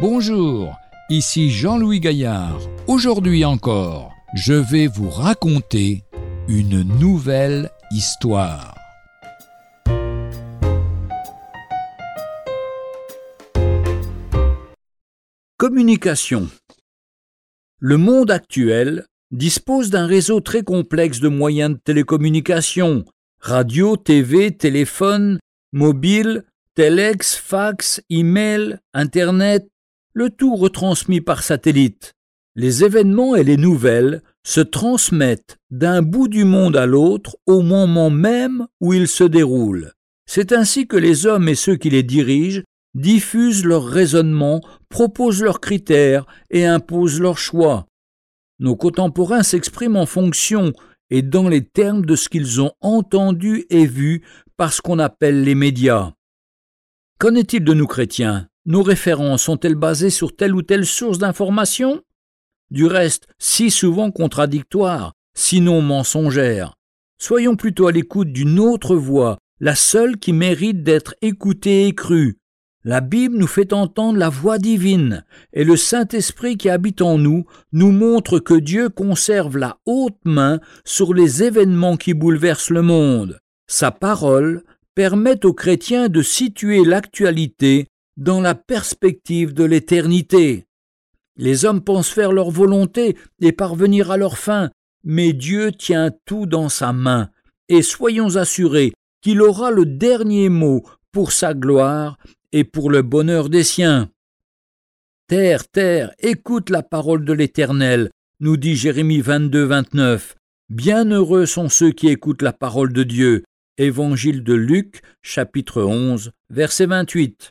Bonjour, ici Jean-Louis Gaillard. Aujourd'hui encore, je vais vous raconter une nouvelle histoire. Communication. Le monde actuel dispose d'un réseau très complexe de moyens de télécommunication, radio, TV, téléphone, mobile, telex, fax, email, Internet, le tout retransmis par satellite. Les événements et les nouvelles se transmettent d'un bout du monde à l'autre au moment même où ils se déroulent. C'est ainsi que les hommes et ceux qui les dirigent diffusent leurs raisonnements, proposent leurs critères et imposent leurs choix. Nos contemporains s'expriment en fonction et dans les termes de ce qu'ils ont entendu et vu par ce qu'on appelle les médias. Qu'en est-il de nous chrétiens? Nos références sont-elles basées sur telle ou telle source d'information? Du reste, si souvent contradictoires, sinon mensongères. Soyons plutôt à l'écoute d'une autre voix, la seule qui mérite d'être écoutée et crue. La Bible nous fait entendre la voix divine, et le Saint-Esprit qui habite en nous nous montre que Dieu conserve la haute main sur les événements qui bouleversent le monde. Sa parole permet aux chrétiens de situer l'actualité dans la perspective de l'éternité. Les hommes pensent faire leur volonté et parvenir à leur fin, mais Dieu tient tout dans sa main, et soyons assurés qu'il aura le dernier mot pour sa gloire et pour le bonheur des siens. Terre, terre, écoute la parole de l'Éternel, nous dit Jérémie 22, 29. Bienheureux sont ceux qui écoutent la parole de Dieu. Évangile de Luc, chapitre 11, verset 28.